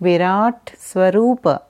Virat Swarupa